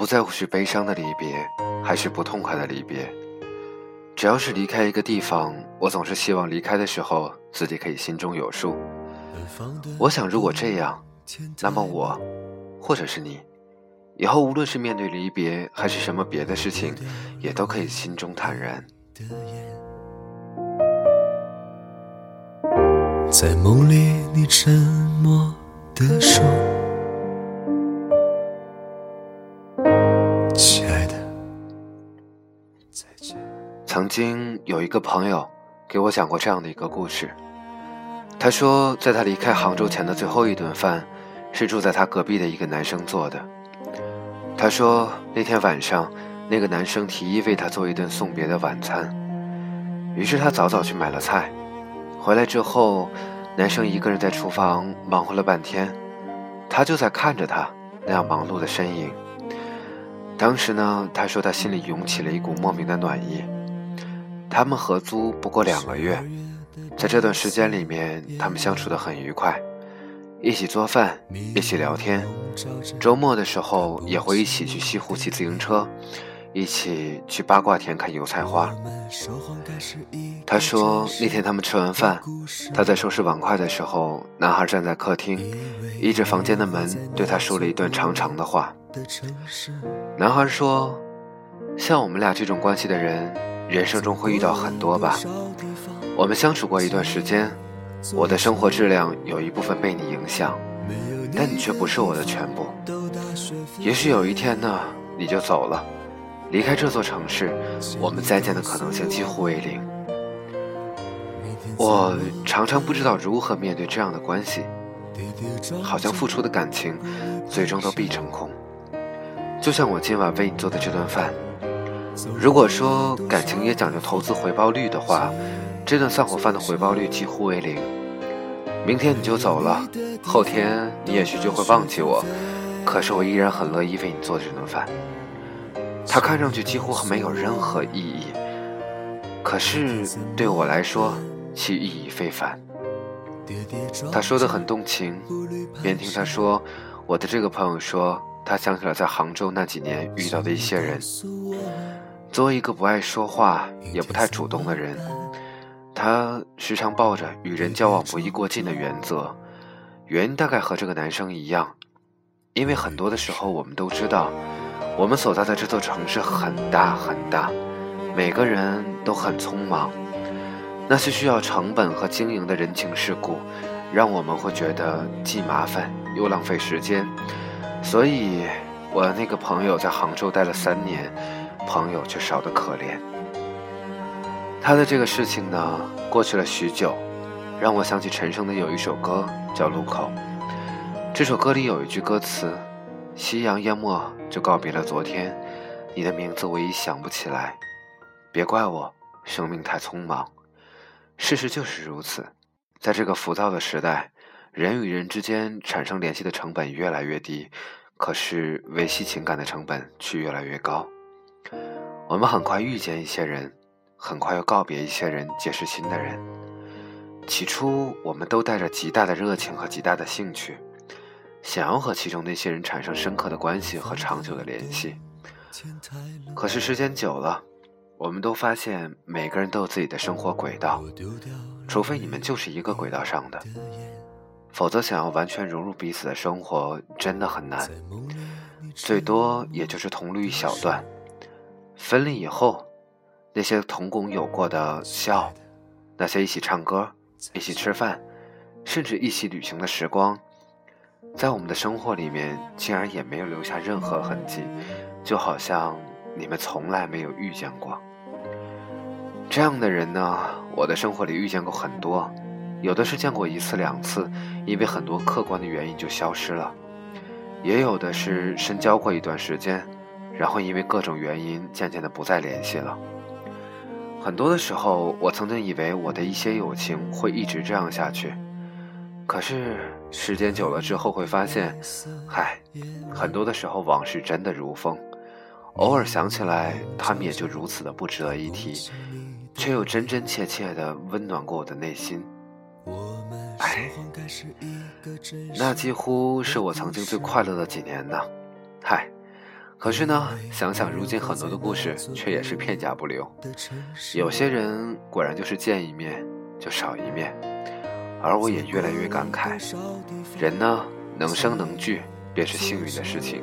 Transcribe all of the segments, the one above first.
不在乎是悲伤的离别，还是不痛快的离别。只要是离开一个地方，我总是希望离开的时候自己可以心中有数。我想，如果这样，那么我，或者是你，以后无论是面对离别，还是什么别的事情，也都可以心中坦然。在梦里，你沉默地说。曾经有一个朋友给我讲过这样的一个故事。他说，在他离开杭州前的最后一顿饭，是住在他隔壁的一个男生做的。他说，那天晚上，那个男生提议为他做一顿送别的晚餐，于是他早早去买了菜。回来之后，男生一个人在厨房忙活了半天，他就在看着他那样忙碌的身影。当时呢，他说他心里涌起了一股莫名的暖意。他们合租不过两个月，在这段时间里面，他们相处得很愉快，一起做饭，一起聊天，周末的时候也会一起去西湖骑自行车，一起去八卦田看油菜花。他说那天他们吃完饭，他在收拾碗筷的时候，男孩站在客厅，依着房间的门对他说了一段长长的话。男孩说：“像我们俩这种关系的人。”人生中会遇到很多吧，我们相处过一段时间，我的生活质量有一部分被你影响，但你却不是我的全部。也许有一天呢，你就走了，离开这座城市，我们再见的可能性几乎为零。我常常不知道如何面对这样的关系，好像付出的感情，最终都必成空。就像我今晚为你做的这顿饭。如果说感情也讲究投资回报率的话，这顿散伙饭的回报率几乎为零。明天你就走了，后天你也许就会忘记我，可是我依然很乐意为你做这顿饭。它看上去几乎没有任何意义，可是对我来说，其意义非凡。他说的很动情，边听他说，我的这个朋友说，他想起了在杭州那几年遇到的一些人。作为一个不爱说话也不太主动的人，他时常抱着与人交往不宜过近的原则。原因大概和这个男生一样，因为很多的时候我们都知道，我们所在的这座城市很大很大，每个人都很匆忙，那些需要成本和经营的人情世故，让我们会觉得既麻烦又浪费时间。所以，我那个朋友在杭州待了三年。朋友却少得可怜。他的这个事情呢，过去了许久，让我想起陈升的有一首歌叫《路口》。这首歌里有一句歌词：“夕阳淹没，就告别了昨天，你的名字我已想不起来。别怪我，生命太匆忙。”事实就是如此，在这个浮躁的时代，人与人之间产生联系的成本越来越低，可是维系情感的成本却越来越高。我们很快遇见一些人，很快又告别一些人，结识新的人。起初，我们都带着极大的热情和极大的兴趣，想要和其中那些人产生深刻的关系和长久的联系。可是时间久了，我们都发现每个人都有自己的生活轨道，除非你们就是一个轨道上的，否则想要完全融入彼此的生活真的很难，最多也就是同路一小段。分离以后，那些同工有过的笑，那些一起唱歌、一起吃饭，甚至一起旅行的时光，在我们的生活里面竟然也没有留下任何痕迹，就好像你们从来没有遇见过。这样的人呢，我的生活里遇见过很多，有的是见过一次两次，因为很多客观的原因就消失了；也有的是深交过一段时间。然后因为各种原因，渐渐的不再联系了。很多的时候，我曾经以为我的一些友情会一直这样下去，可是时间久了之后，会发现，嗨，很多的时候往事真的如风，偶尔想起来，他们也就如此的不值得一提，却又真真切切的温暖过我的内心。哎，那几乎是我曾经最快乐的几年呢，嗨。可是呢，想想如今很多的故事，却也是片甲不留。有些人果然就是见一面就少一面，而我也越来越感慨，人呢能生能聚便是幸运的事情。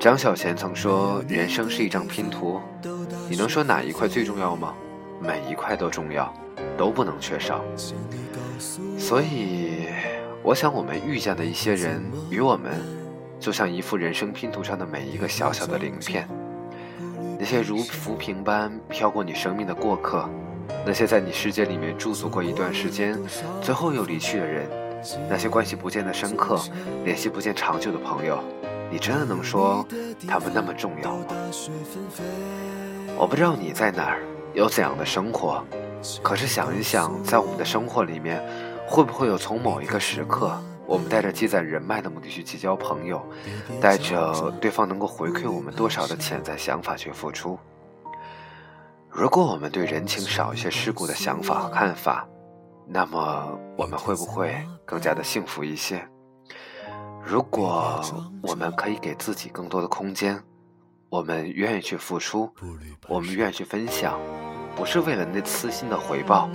张小娴曾说：“人生是一张拼图，你能说哪一块最重要吗？每一块都重要，都不能缺少。”所以，我想我们遇见的一些人与我们。就像一幅人生拼图上的每一个小小的鳞片，那些如浮萍般飘过你生命的过客，那些在你世界里面驻足过一段时间，最后又离去的人，那些关系不见得深刻、联系不见长久的朋友，你真的能说他们那么重要吗？我不知道你在哪儿，有怎样的生活，可是想一想，在我们的生活里面，会不会有从某一个时刻？我们带着积攒人脉的目的去结交朋友，带着对方能够回馈我们多少的潜在想法去付出。如果我们对人情少一些世故的想法和看法，那么我们会不会更加的幸福一些？如果我们可以给自己更多的空间，我们愿意去付出，我们愿意去分享，不是为了那私心的回报，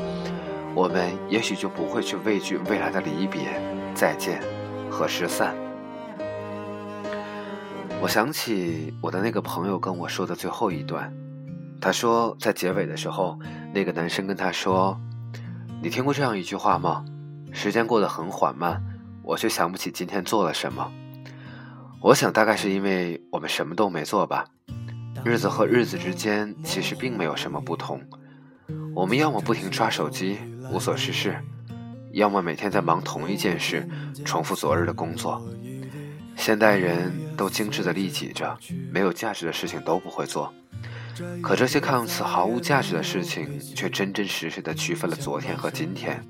我们也许就不会去畏惧未来的离别。再见和失散。我想起我的那个朋友跟我说的最后一段，他说在结尾的时候，那个男生跟他说：“你听过这样一句话吗？时间过得很缓慢，我却想不起今天做了什么。我想大概是因为我们什么都没做吧。日子和日子之间其实并没有什么不同，我们要么不停刷手机，无所事事。”要么每天在忙同一件事，重复昨日的工作。现代人都精致的利己着，没有价值的事情都不会做。可这些看似毫无价值的事情，却真真实实的区分了昨天和今天。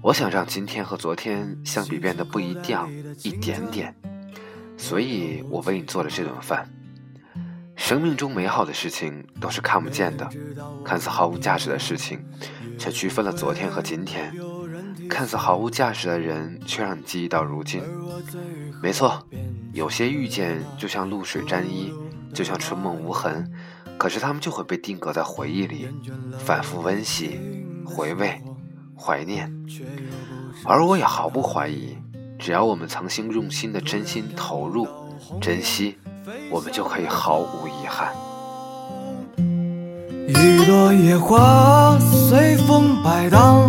我想让今天和昨天相比变得不一样一点点，所以我为你做了这顿饭。生命中美好的事情都是看不见的，看似毫无价值的事情，却区分了昨天和今天。看似毫无价值的人，却让你记忆到如今。没错，有些遇见就像露水沾衣，就像春梦无痕，可是他们就会被定格在回忆里，反复温习、回味、怀念。而我也毫不怀疑，只要我们曾经用心的真心投入、珍惜，我们就可以毫无遗憾。一朵野花随风摆荡。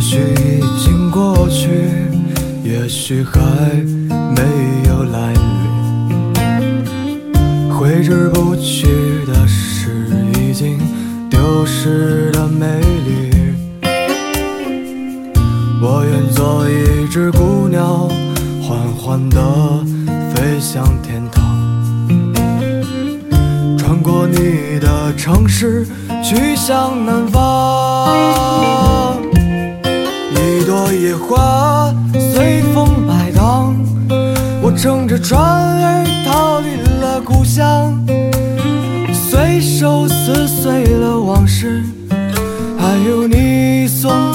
也许已经过去，也许还没有来临。挥之不去的是已经丢失的美丽。我愿做一只孤鸟，缓缓地飞向天堂，穿过你的城市，去向南方。雪花随风摆荡，我乘着船儿逃离了。故乡，随手撕碎了往事，还有你送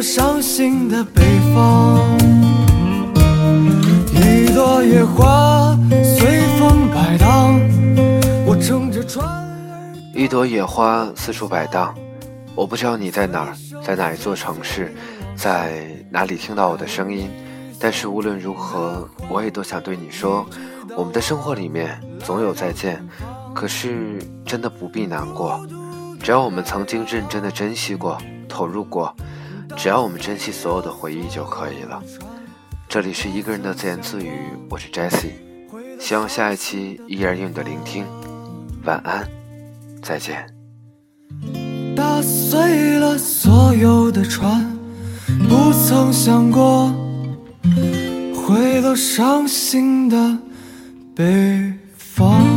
伤心的北方。一朵野花随风摆荡，我撑着船一朵野花四处摆荡，我不知道你在哪儿，在哪一座城市，在哪里听到我的声音，但是无论如何，我也都想对你说，我们的生活里面总有再见，可是真的不必难过，只要我们曾经认真的珍惜过、投入过，只要我们珍惜所有的回忆就可以了。这里是一个人的自言自语，我是 Jessie，希望下一期依然有你的聆听。晚安，再见。打碎了所有的船。不曾想过回到伤心的北方。